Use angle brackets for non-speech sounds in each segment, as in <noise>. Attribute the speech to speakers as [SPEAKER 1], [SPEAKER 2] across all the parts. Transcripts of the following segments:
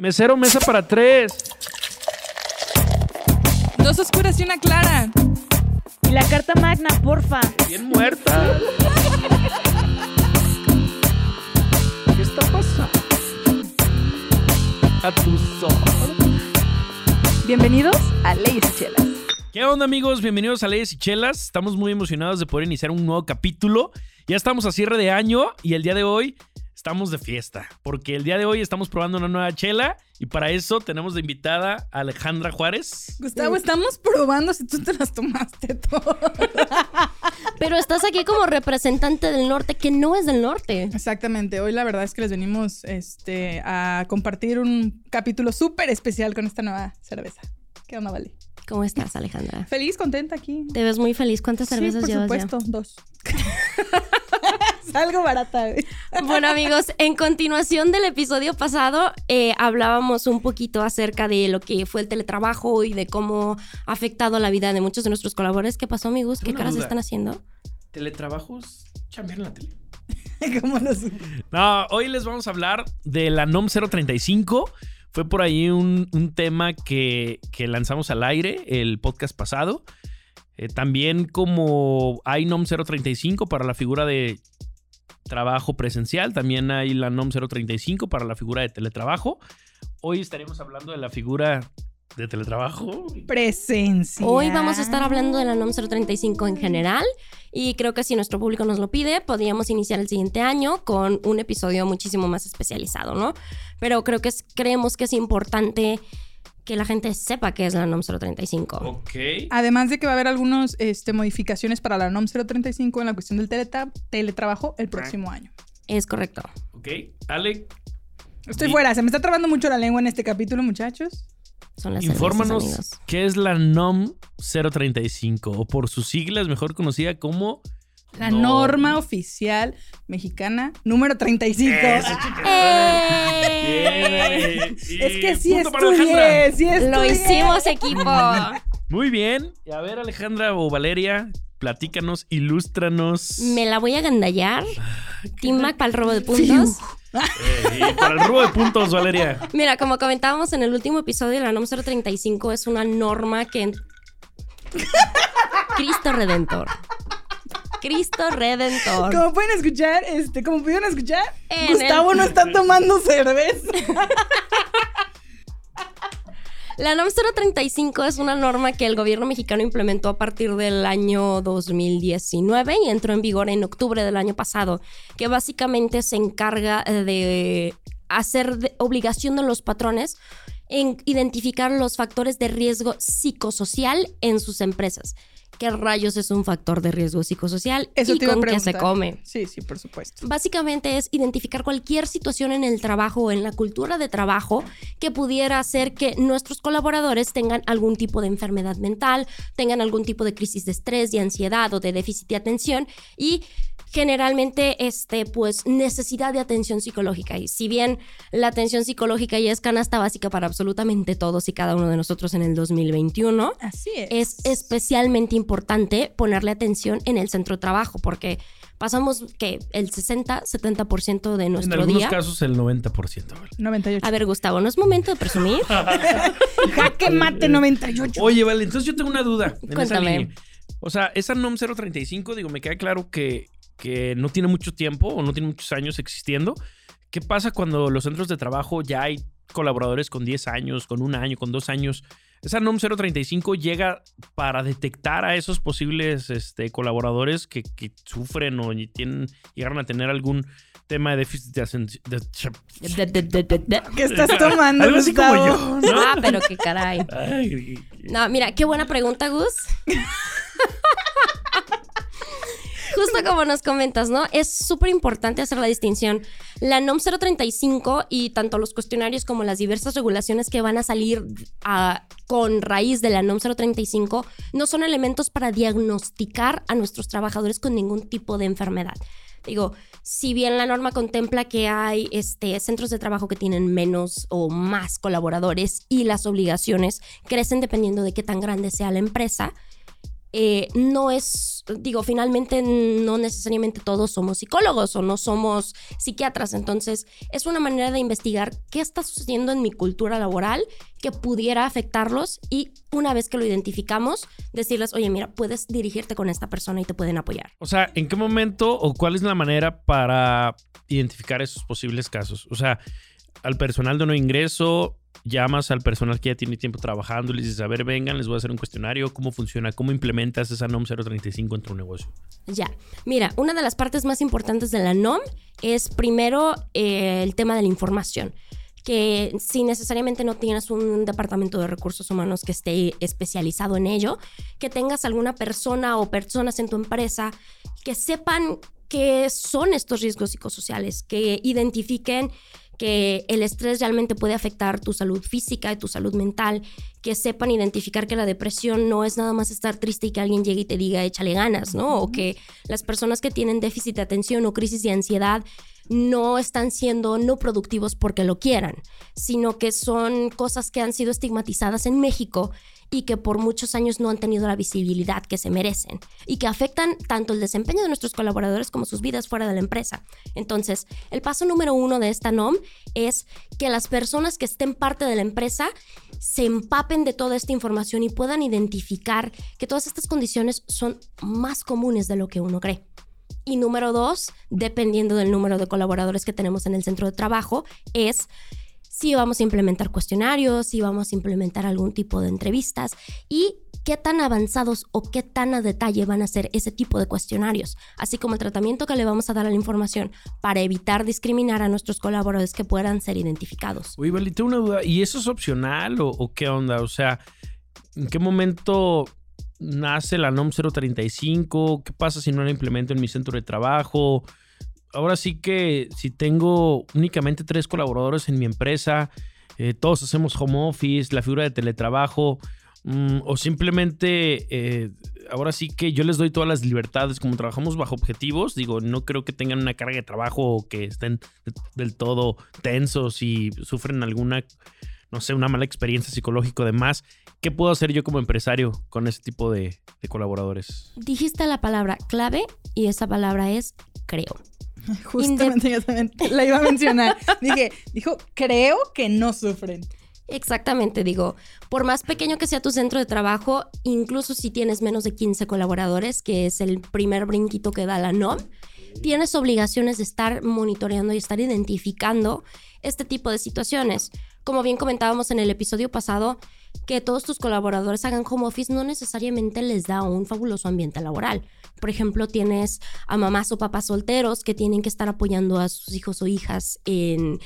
[SPEAKER 1] Mesero, mesa para tres.
[SPEAKER 2] Dos oscuras y una clara.
[SPEAKER 3] Y la carta magna, porfa.
[SPEAKER 1] Bien muerta. ¿Qué está pasando? A tus ojos.
[SPEAKER 2] Bienvenidos a Leyes y Chelas.
[SPEAKER 1] ¿Qué onda amigos? Bienvenidos a Leyes y Chelas. Estamos muy emocionados de poder iniciar un nuevo capítulo. Ya estamos a cierre de año y el día de hoy estamos de fiesta, porque el día de hoy estamos probando una nueva chela y para eso tenemos de invitada a Alejandra Juárez.
[SPEAKER 2] Gustavo, estamos probando si tú te las tomaste todas.
[SPEAKER 4] Pero estás aquí como representante del norte, que no es del norte.
[SPEAKER 2] Exactamente. Hoy la verdad es que les venimos este, a compartir un capítulo súper especial con esta nueva cerveza. ¿Qué onda, Vale?
[SPEAKER 4] ¿Cómo estás, Alejandra?
[SPEAKER 2] Feliz, contenta aquí.
[SPEAKER 4] Te ves muy feliz. ¿Cuántas cervezas
[SPEAKER 2] sí, por
[SPEAKER 4] llevas
[SPEAKER 2] supuesto, dos. <laughs> <laughs> algo barata. güey.
[SPEAKER 4] Bueno amigos, en continuación del episodio pasado eh, hablábamos un poquito acerca de lo que fue el teletrabajo y de cómo ha afectado la vida de muchos de nuestros colaboradores. ¿Qué pasó amigos? ¿Qué
[SPEAKER 1] una
[SPEAKER 4] caras
[SPEAKER 1] duda.
[SPEAKER 4] están haciendo?
[SPEAKER 1] ¿Teletrabajos? ¿Chambear en la tele? <laughs>
[SPEAKER 2] ¿Cómo los-
[SPEAKER 1] No, hoy les vamos a hablar de la NOM 035. Fue por ahí un, un tema que, que lanzamos al aire el podcast pasado. Eh, también como hay NOM 035 para la figura de trabajo presencial, también hay la NOM 035 para la figura de teletrabajo. Hoy estaremos hablando de la figura de teletrabajo.
[SPEAKER 2] Presencia.
[SPEAKER 4] Hoy vamos a estar hablando de la NOM 035 en general y creo que si nuestro público nos lo pide, podríamos iniciar el siguiente año con un episodio muchísimo más especializado, ¿no? Pero creo que es- creemos que es importante que la gente sepa qué es la NOM 035.
[SPEAKER 1] Ok.
[SPEAKER 2] Además de que va a haber algunas este, modificaciones para la NOM 035 en la cuestión del teletrabajo el próximo año.
[SPEAKER 4] Es correcto.
[SPEAKER 1] Ok. Ale,
[SPEAKER 2] Estoy fuera, se me está trabando mucho la lengua en este capítulo, muchachos.
[SPEAKER 4] Son las
[SPEAKER 1] infórmanos qué es la NOM 035 o por sus siglas mejor conocida como
[SPEAKER 2] La
[SPEAKER 1] No.
[SPEAKER 2] norma oficial mexicana número 35.
[SPEAKER 1] Eso.
[SPEAKER 4] ¡Eh!
[SPEAKER 1] Bien, y
[SPEAKER 2] Es que sí estudié, sí estudié.
[SPEAKER 4] Lo hicimos equipo. <laughs>
[SPEAKER 1] Muy bien. Y a ver, Alejandra o Valeria, platícanos, ilústranos.
[SPEAKER 4] Me la voy a gandallar. Team Mac para el robo de puntos.
[SPEAKER 1] Eh, y para el rubo de puntos, Valeria. <laughs>
[SPEAKER 4] Mira, como comentábamos en el último episodio, la NOM 035 es una norma que... <laughs> Cristo Redentor. Cristo Redentor.
[SPEAKER 2] Como pueden escuchar, este, como pudieron escuchar,
[SPEAKER 4] En
[SPEAKER 2] Gustavo
[SPEAKER 4] el-
[SPEAKER 2] no está tomando cerveza. <laughs>
[SPEAKER 4] La NOM 035 es una norma que el gobierno mexicano implementó a partir del año 2019 y entró en vigor en octubre del año pasado, que básicamente se encarga eh, de hacer de obligación de los patrones en identificar los factores de riesgo psicosocial en sus empresas. ¿Qué rayos es un factor de riesgo psicosocial
[SPEAKER 2] Eso
[SPEAKER 4] y
[SPEAKER 2] te
[SPEAKER 4] con qué se come?
[SPEAKER 2] Sí, sí, por supuesto.
[SPEAKER 4] Básicamente es identificar cualquier situación en el trabajo o en la cultura de trabajo que pudiera hacer que nuestros colaboradores tengan algún tipo de enfermedad mental, tengan algún tipo de crisis de estrés, de ansiedad o de déficit de atención y generalmente este pues necesidad de atención psicológica y si bien la atención psicológica ya es canasta básica para absolutamente todos y cada uno de nosotros en el 2021
[SPEAKER 2] Así es.
[SPEAKER 4] es especialmente importante ponerle atención en el centro de trabajo porque pasamos que el 60-70% de
[SPEAKER 1] En
[SPEAKER 4] nuestro
[SPEAKER 1] algunos
[SPEAKER 4] día.
[SPEAKER 1] casos el 90%. Vale.
[SPEAKER 2] 98.
[SPEAKER 4] A ver, Gustavo, ¿no es momento de presumir? <laughs>
[SPEAKER 2] Jaque mate 98.
[SPEAKER 1] Oye, vale, entonces yo tengo una duda. en esa
[SPEAKER 4] Cuéntame.
[SPEAKER 1] línea. O sea, esa NOM 035, digo, me queda claro que, que no tiene mucho tiempo o no tiene muchos años existiendo. ¿Qué pasa cuando los centros de trabajo ya hay colaboradores con 10 años, con un año, con dos años? Esa NOM 035 llega para detectar a esos posibles este, colaboradores que, que sufren o tienen, llegaron a tener algún tema de déficit de, de-
[SPEAKER 2] ¿Qué estás tomando,
[SPEAKER 1] Algo así como yo. ¿no?
[SPEAKER 4] ah, pero qué caray.
[SPEAKER 1] Ay,
[SPEAKER 4] No, mira, qué buena pregunta, Gus. <laughs> Justo como nos comentas, ¿no? Es súper importante hacer la distinción. La NOM 035 y tanto los cuestionarios como las diversas regulaciones que van a salir con raíz de la NOM 035 no son elementos para diagnosticar a nuestros trabajadores con ningún tipo de enfermedad. Digo, si bien la norma contempla que hay este, centros de trabajo que tienen menos o más colaboradores y las obligaciones crecen dependiendo de qué tan grande sea la empresa, eh, no es, digo, finalmente no necesariamente todos somos psicólogos o no somos psiquiatras, entonces es una manera de investigar qué está sucediendo en mi cultura laboral que pudiera afectarlos y una vez que lo identificamos, decirles, oye, mira, puedes dirigirte con esta persona y te pueden apoyar.
[SPEAKER 1] O sea, ¿en qué momento o cuál es la manera para identificar esos posibles casos? O sea, al personal de no ingreso, llamas al personal que ya tiene tiempo trabajando y les dices, a ver, vengan, les voy a hacer un cuestionario, cómo funciona, cómo implementas esa NOM 035 en tu negocio.
[SPEAKER 4] Ya, mira, una de las partes más importantes de la NOM es primero eh, el tema de la información que si necesariamente no tienes un departamento de recursos humanos que esté especializado en ello, que tengas alguna persona o personas en tu empresa que sepan qué son estos riesgos psicosociales, que identifiquen que el estrés realmente puede afectar tu salud física y tu salud mental, que sepan identificar que la depresión no es nada más estar triste y que alguien llegue y te diga échale ganas, ¿no? O que las personas que tienen déficit de atención o crisis de ansiedad no están siendo no productivos porque lo quieran, sino que son cosas que han sido estigmatizadas en México y que por muchos años no han tenido la visibilidad que se merecen y que afectan tanto el desempeño de nuestros colaboradores como sus vidas fuera de la empresa. Entonces, el paso número uno de esta NOM es que las personas que estén parte de la empresa se empapen de toda esta información y puedan identificar que todas estas condiciones son más comunes de lo que uno cree. Y número dos, dependiendo del número de colaboradores que tenemos en el centro de trabajo, es si vamos a implementar cuestionarios, si vamos a implementar algún tipo de entrevistas y qué tan avanzados o qué tan a detalle van a ser ese tipo de cuestionarios, así como el tratamiento que le vamos a dar a la información para evitar discriminar a nuestros colaboradores que puedan ser identificados.
[SPEAKER 1] Oye, Vali, tengo una duda, ¿y eso es opcional o, o qué onda? O sea, ¿en qué momento nace la NOM 035? ¿Qué pasa si no la implemento en mi centro de trabajo? Ahora sí que si tengo únicamente tres colaboradores en mi empresa, eh, todos hacemos home office, la figura de teletrabajo, mm, o simplemente eh, ahora sí que yo les doy todas las libertades, como trabajamos bajo objetivos, digo, no creo que tengan una carga de trabajo o que estén del todo tensos y sufren alguna, no sé, una mala experiencia psicológica de más. ¿Qué puedo hacer yo como empresario con ese tipo de colaboradores?
[SPEAKER 4] Dijiste la palabra clave y esa palabra es creo. <laughs>
[SPEAKER 2] Justamente yo también la iba a mencionar. <laughs> Dije, dijo, creo que no sufren.
[SPEAKER 4] Exactamente, digo, por más pequeño que sea tu centro de trabajo, incluso si tienes menos de 15 colaboradores, que es el primer brinquito que da la NOM, tienes obligaciones de estar monitoreando y estar identificando este tipo de situaciones. Como bien comentábamos en el episodio pasado, que todos tus colaboradores hagan home office no necesariamente les da un fabuloso ambiente laboral. Por ejemplo, tienes a mamás o papás solteros que tienen que estar apoyando a sus hijos o hijas en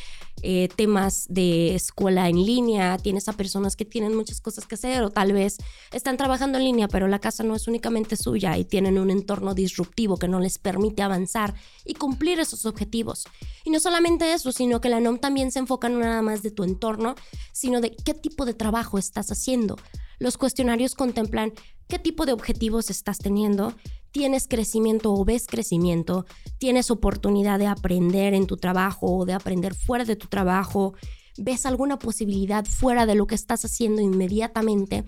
[SPEAKER 4] eh, temas de escuela en línea, tienes a personas que tienen muchas cosas que hacer o tal vez están trabajando en línea, pero la casa no es únicamente suya y tienen un entorno disruptivo que no les permite avanzar y cumplir esos objetivos. Y no solamente eso, sino que la NOM también se enfoca no nada más de tu entorno, sino de qué tipo de trabajo estás haciendo. Los cuestionarios contemplan qué tipo de objetivos estás teniendo, tienes crecimiento o ves crecimiento, tienes oportunidad de aprender en tu trabajo o de aprender fuera de tu trabajo, ves alguna posibilidad fuera de lo que estás haciendo inmediatamente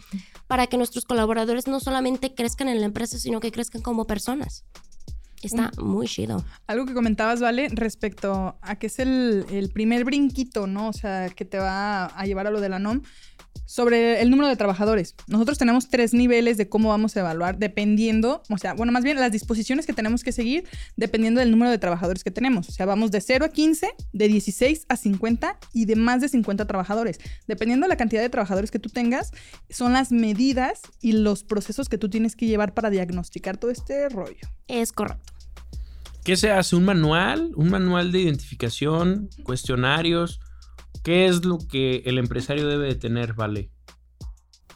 [SPEAKER 4] para que nuestros colaboradores no solamente crezcan en la empresa, sino que crezcan como personas. Está muy chido.
[SPEAKER 2] Algo que comentabas, Vale, respecto a que es el, el primer brinquito, ¿no? O sea, que te va a llevar a lo de la NOM sobre el número de trabajadores. Nosotros tenemos tres niveles de cómo vamos a evaluar dependiendo, o sea, bueno, más bien las disposiciones que tenemos que seguir dependiendo del número de trabajadores que tenemos. O sea, vamos de 0 a 15, de 16 a 50 y de más de 50 trabajadores. Dependiendo de la cantidad de trabajadores que tú tengas, son las medidas y los procesos que tú tienes que llevar para diagnosticar todo este rollo.
[SPEAKER 4] Es correcto.
[SPEAKER 1] ¿Qué se hace? ¿Un manual? ¿Un manual de identificación? ¿Cuestionarios? ¿Qué es lo que el empresario debe de tener, Vale?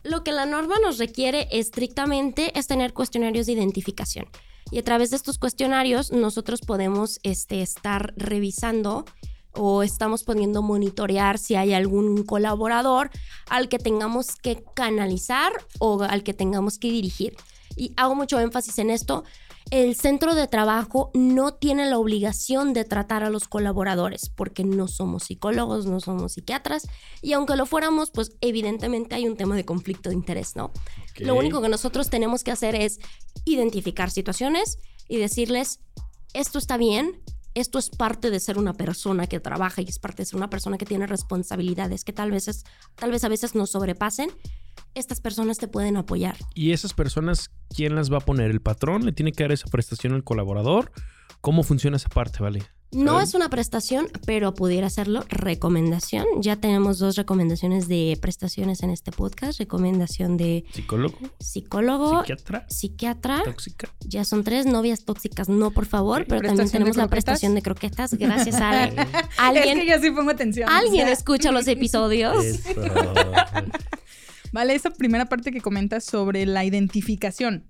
[SPEAKER 4] Lo que la norma nos requiere estrictamente es tener cuestionarios de identificación. Y a través de estos cuestionarios nosotros podemos este, estar revisando o estamos poniendo monitorear si hay algún colaborador al que tengamos que canalizar o al que tengamos que dirigir. Y hago mucho énfasis en esto el centro de trabajo no tiene la obligación de tratar a los colaboradores porque no somos psicólogos, no somos psiquiatras y aunque lo fuéramos, pues evidentemente hay un tema de conflicto de interés, ¿no? Lo único que nosotros tenemos que hacer es identificar situaciones y decirles, esto está bien, esto es parte de ser una persona que trabaja y es parte de ser una persona que tiene responsabilidades que tal vez, es, tal vez a veces nos sobrepasen estas personas te pueden apoyar.
[SPEAKER 1] ¿Y esas personas quién las va a poner? ¿El patrón le tiene que dar esa prestación al colaborador? ¿Cómo funciona esa parte, Vale?
[SPEAKER 4] No es una prestación, pero pudiera serlo recomendación. Ya tenemos dos recomendaciones de prestaciones en este podcast. Recomendación de
[SPEAKER 1] psicólogo,
[SPEAKER 4] psicólogo,
[SPEAKER 1] psiquiatra,
[SPEAKER 4] psiquiatra.
[SPEAKER 1] Tóxica.
[SPEAKER 4] Ya son tres novias tóxicas, no por favor, pero también tenemos la prestación de croquetas. Gracias a <laughs> alguien.
[SPEAKER 2] Es que yo sí pongo atención.
[SPEAKER 4] Alguien escucha los episodios. <laughs>
[SPEAKER 2] Vale, esa primera parte que comentas sobre la identificación.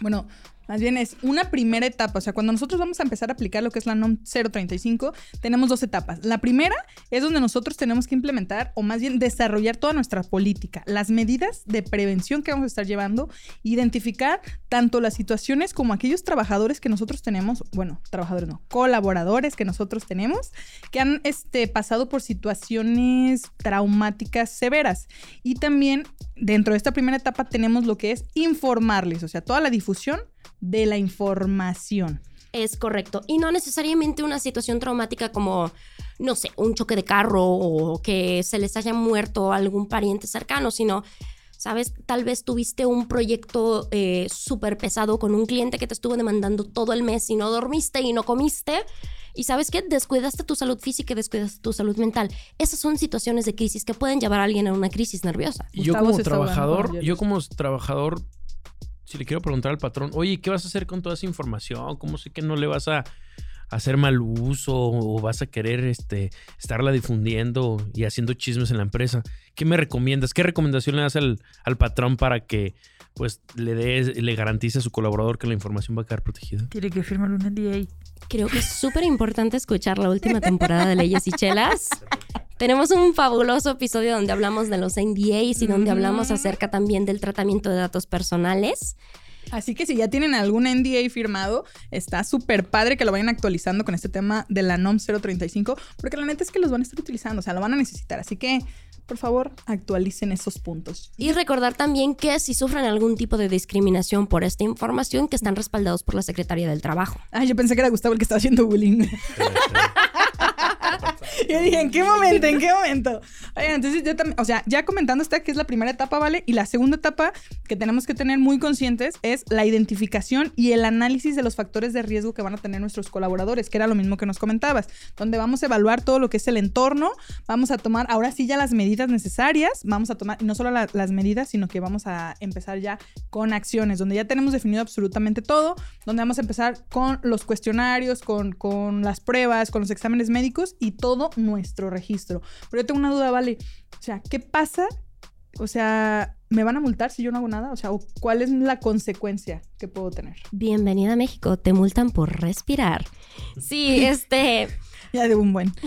[SPEAKER 2] Bueno, más bien es una primera etapa. O sea, cuando nosotros vamos a empezar a aplicar lo que es la NOM 035, tenemos dos etapas. La primera es donde nosotros tenemos que implementar o más bien desarrollar toda nuestra política, las medidas de prevención que vamos a estar llevando, identificar tanto las situaciones como aquellos trabajadores que nosotros tenemos, bueno, trabajadores no, colaboradores que nosotros tenemos, que han este, pasado por situaciones traumáticas severas. Y también dentro de esta primera etapa tenemos lo que es informarles, o sea, toda la difusión de la información.
[SPEAKER 4] Es correcto. Y no necesariamente una situación traumática como, no sé, un choque de carro o que se les haya muerto algún pariente cercano, sino, sabes, tal vez tuviste un proyecto eh, súper pesado con un cliente que te estuvo demandando todo el mes y no dormiste y no comiste. Y sabes qué? Descuidaste tu salud física y descuidaste tu salud mental. Esas son situaciones de crisis que pueden llevar a alguien a una crisis nerviosa.
[SPEAKER 1] yo como trabajador, yo como trabajador si le quiero preguntar al patrón, oye, ¿qué vas a hacer con toda esa información? ¿Cómo sé que no le vas a hacer mal uso o vas a querer este, estarla difundiendo y haciendo chismes en la empresa? ¿Qué me recomiendas? ¿Qué recomendación le das al, al patrón para que pues le dé, le garantice a su colaborador que la información va a quedar protegida?
[SPEAKER 2] Tiene que firmar un NDA.
[SPEAKER 4] Creo que es súper importante escuchar la última temporada de Leyes y Chelas. Tenemos un fabuloso episodio donde hablamos de los NDAs y donde hablamos acerca también del tratamiento de datos personales.
[SPEAKER 2] Así que si ya tienen algún NDA firmado, está súper padre que lo vayan actualizando con este tema de la NOM 035, porque la neta es que los van a estar utilizando, o sea, lo van a necesitar. Así que, por favor, actualicen esos puntos.
[SPEAKER 4] Y recordar también que si sufren algún tipo de discriminación por esta información, que están respaldados por la Secretaría del Trabajo.
[SPEAKER 2] Ay, yo pensé que era Gustavo el que estaba haciendo bullying. <laughs> Yo dije, ¿en qué momento? ¿En qué momento? Entonces yo también, o sea, ya comentando esta que es la primera etapa, ¿vale? Y la segunda etapa que tenemos que tener muy conscientes es la identificación y el análisis de los factores de riesgo que van a tener nuestros colaboradores, que era lo mismo que nos comentabas, donde vamos a evaluar todo lo que es el entorno, vamos a tomar ahora sí ya las medidas necesarias, vamos a tomar, no solo las medidas, sino que vamos a empezar ya con acciones, donde ya tenemos definido absolutamente todo, donde vamos a empezar con los cuestionarios, con, con las pruebas, con los exámenes médicos y todo nuestro registro. Pero yo tengo una duda, vale. O sea, ¿qué pasa? O sea, ¿me van a multar si yo no hago nada? O sea, ¿cuál es la consecuencia que puedo tener?
[SPEAKER 4] Bienvenida a México, te multan por respirar. Sí, <laughs> este...
[SPEAKER 2] ya de un buen. <laughs>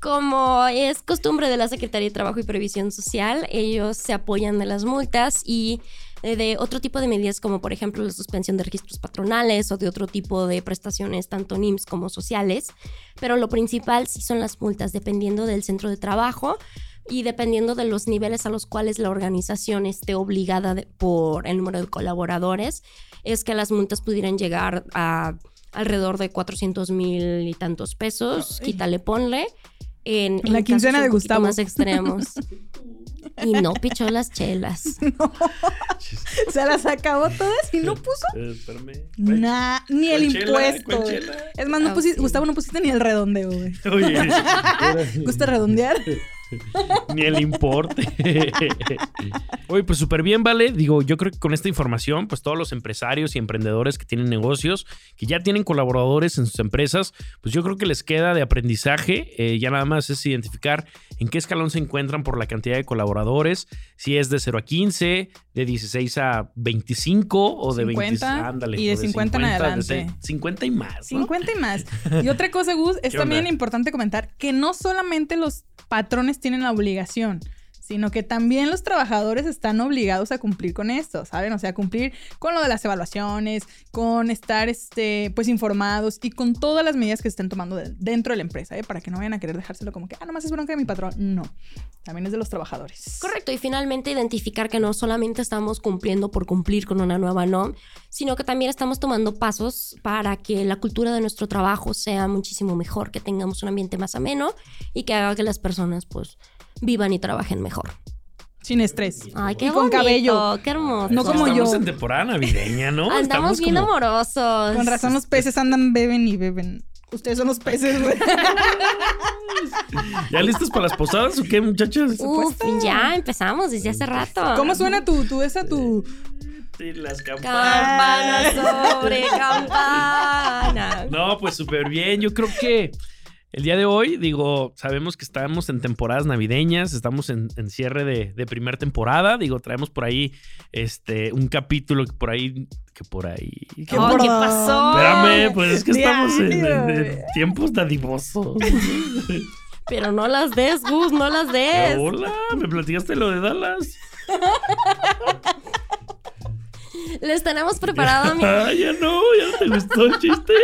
[SPEAKER 4] Como es costumbre de la Secretaría de Trabajo y Previsión Social, ellos se apoyan de las multas y de otro tipo de medidas como por ejemplo la suspensión de registros patronales o de otro tipo de prestaciones tanto NIMS como sociales, pero lo principal sí son las multas dependiendo del centro de trabajo y dependiendo de los niveles a los cuales la organización esté obligada por el número de colaboradores, es que las multas pudieran llegar a alrededor de 400 mil y tantos pesos, quítale, ponle. En,
[SPEAKER 2] la quincena de Gustavo.
[SPEAKER 4] Más extremos. <laughs> Y no pichó las chelas. <laughs> <laughs>
[SPEAKER 2] Se las acabó todas y no puso. Eh, nah, ni el impuesto. Es más, no ah, pusiste, Gustavo, no pusiste ni el redondeo, güey. Oye. <laughs> ¿Gusta redondear? <laughs> <laughs>
[SPEAKER 1] Ni el importe. Oye, pues súper bien, ¿vale? Digo, yo creo que con esta información, pues todos los empresarios y emprendedores que tienen negocios, que ya tienen colaboradores en sus empresas, pues yo creo que les queda de aprendizaje. Eh, ya nada más es identificar en qué escalón se encuentran por la cantidad de colaboradores, si es de 0 a 15, de 16 a 25 o de 20.
[SPEAKER 2] Ándale, y de, 50, en adelante.
[SPEAKER 1] 50 y más.
[SPEAKER 2] 50 y más. <laughs> Y otra cosa, Gus, es también importante comentar que no solamente los patrones tienen la obligación sino que también los trabajadores están obligados a cumplir con esto, ¿saben? O sea, cumplir con lo de las evaluaciones, con estar, este, pues, informados y con todas las medidas que se estén tomando de- dentro de la empresa, ¿eh? Para que no vayan a querer dejárselo como que, ah, nomás es bronca de mi patrón. No, también es de los trabajadores.
[SPEAKER 4] Correcto, y finalmente identificar que no solamente estamos cumpliendo por cumplir con una nueva NOM, sino que también estamos tomando pasos para que la cultura de nuestro trabajo sea muchísimo mejor, que tengamos un ambiente más ameno y que haga que las personas pues vivan y trabajen mejor.
[SPEAKER 2] Sin estrés.
[SPEAKER 4] Ay, qué
[SPEAKER 2] Y con
[SPEAKER 4] bonito,
[SPEAKER 2] cabello.
[SPEAKER 4] qué hermoso.
[SPEAKER 2] No como
[SPEAKER 1] Estamos
[SPEAKER 2] yo.
[SPEAKER 1] en temporada navideña, ¿no? <laughs>
[SPEAKER 4] Andamos
[SPEAKER 1] Estamos
[SPEAKER 4] bien
[SPEAKER 1] como-
[SPEAKER 4] amorosos.
[SPEAKER 2] Con razón los peces andan, beben y beben. Ustedes son los peces, güey. <laughs>
[SPEAKER 1] ¿Ya listos para las posadas o qué, muchachas?
[SPEAKER 4] Uf, ya empezamos desde hace rato.
[SPEAKER 2] ¿Cómo suena tu, tu, esa, tu...
[SPEAKER 1] Sí, las campanas.
[SPEAKER 4] Campana sobre <laughs> campana.
[SPEAKER 1] No, pues súper bien. Yo creo que el día de hoy, digo, sabemos que estamos en temporadas navideñas, estamos en, en cierre de, de primera temporada. Digo, traemos por ahí este un capítulo que por ahí. Que por ahí.
[SPEAKER 2] ¿Qué
[SPEAKER 4] Oh,
[SPEAKER 2] por-
[SPEAKER 4] ¿Qué pasó?
[SPEAKER 1] Espérame, pues es que estamos en, en- en tiempos dadivosos.
[SPEAKER 4] Pero no las des, Gus, no las des.
[SPEAKER 1] Hola, me platicaste lo de Dallas.
[SPEAKER 4] Les tenemos preparado, <laughs> mi-
[SPEAKER 1] Ah, ya no, ya no te gustó el chiste.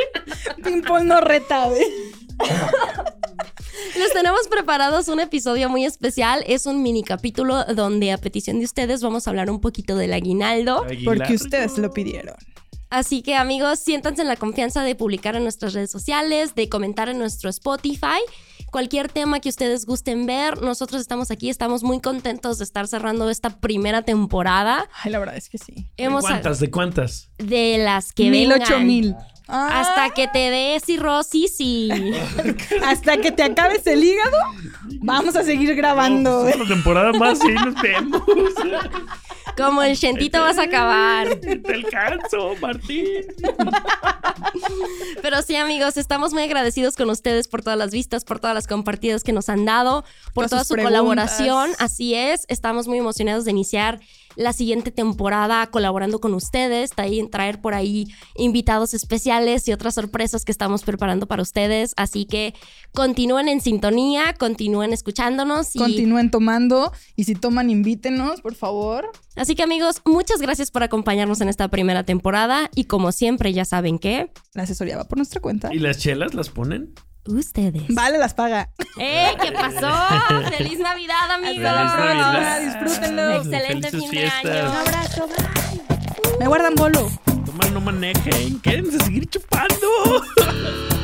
[SPEAKER 2] Pimpón no reta, güey. <laughs>
[SPEAKER 4] les tenemos preparados un episodio muy especial. Es un mini capítulo donde a petición de ustedes vamos a hablar un poquito del aguinaldo.
[SPEAKER 1] Aguilar.
[SPEAKER 2] Porque ustedes lo pidieron.
[SPEAKER 4] Así que amigos, siéntanse en la confianza de publicar en nuestras redes sociales, de comentar en nuestro Spotify. Cualquier tema que ustedes gusten ver, nosotros estamos aquí, estamos muy contentos de estar cerrando esta primera temporada.
[SPEAKER 2] Ay, la verdad es que sí.
[SPEAKER 1] ¿De cuántas? ¿De cuántas?
[SPEAKER 4] de las que
[SPEAKER 2] mil,
[SPEAKER 4] vengan.
[SPEAKER 2] ocho mil. Ah,
[SPEAKER 4] Hasta que te des cirrosis y <laughs>
[SPEAKER 2] hasta que te acabes el hígado, vamos a seguir grabando,
[SPEAKER 1] No, pues, otra temporada más y nos vemos.
[SPEAKER 4] como el chentito vas a acabar. <laughs>
[SPEAKER 1] Te alcanzo, Martín. <laughs>
[SPEAKER 4] Pero sí, amigos, estamos muy agradecidos con ustedes por todas las vistas, por todas las compartidas que nos han dado, por
[SPEAKER 2] Todas
[SPEAKER 4] toda su
[SPEAKER 2] preguntas.
[SPEAKER 4] colaboración. Así es, estamos muy emocionados de iniciar la siguiente temporada colaborando con ustedes, traer por ahí invitados especiales y otras sorpresas que estamos preparando para ustedes. Así que continúen en sintonía, continúen escuchándonos y
[SPEAKER 2] Continúen tomando y si toman, invítenos, por favor.
[SPEAKER 4] así que amigos, muchas gracias por acompañarnos en esta primera temporada y como siempre ya saben que
[SPEAKER 2] La asesoría va por nuestra cuenta.
[SPEAKER 1] ¿Y las chelas las ponen?
[SPEAKER 4] Ustedes.
[SPEAKER 2] Vale, las paga.
[SPEAKER 4] ¡Eh! ¿Qué pasó? <laughs> ¡Feliz Navidad, amigos!
[SPEAKER 1] Feliz Navidad.
[SPEAKER 2] Disfrútenlo.
[SPEAKER 4] Excelente
[SPEAKER 1] Felices
[SPEAKER 4] fin de año.
[SPEAKER 3] Un abrazo. Bye.
[SPEAKER 2] Me guardan bolo.
[SPEAKER 1] Toman, no manejen. Quédense a seguir chupando. <laughs>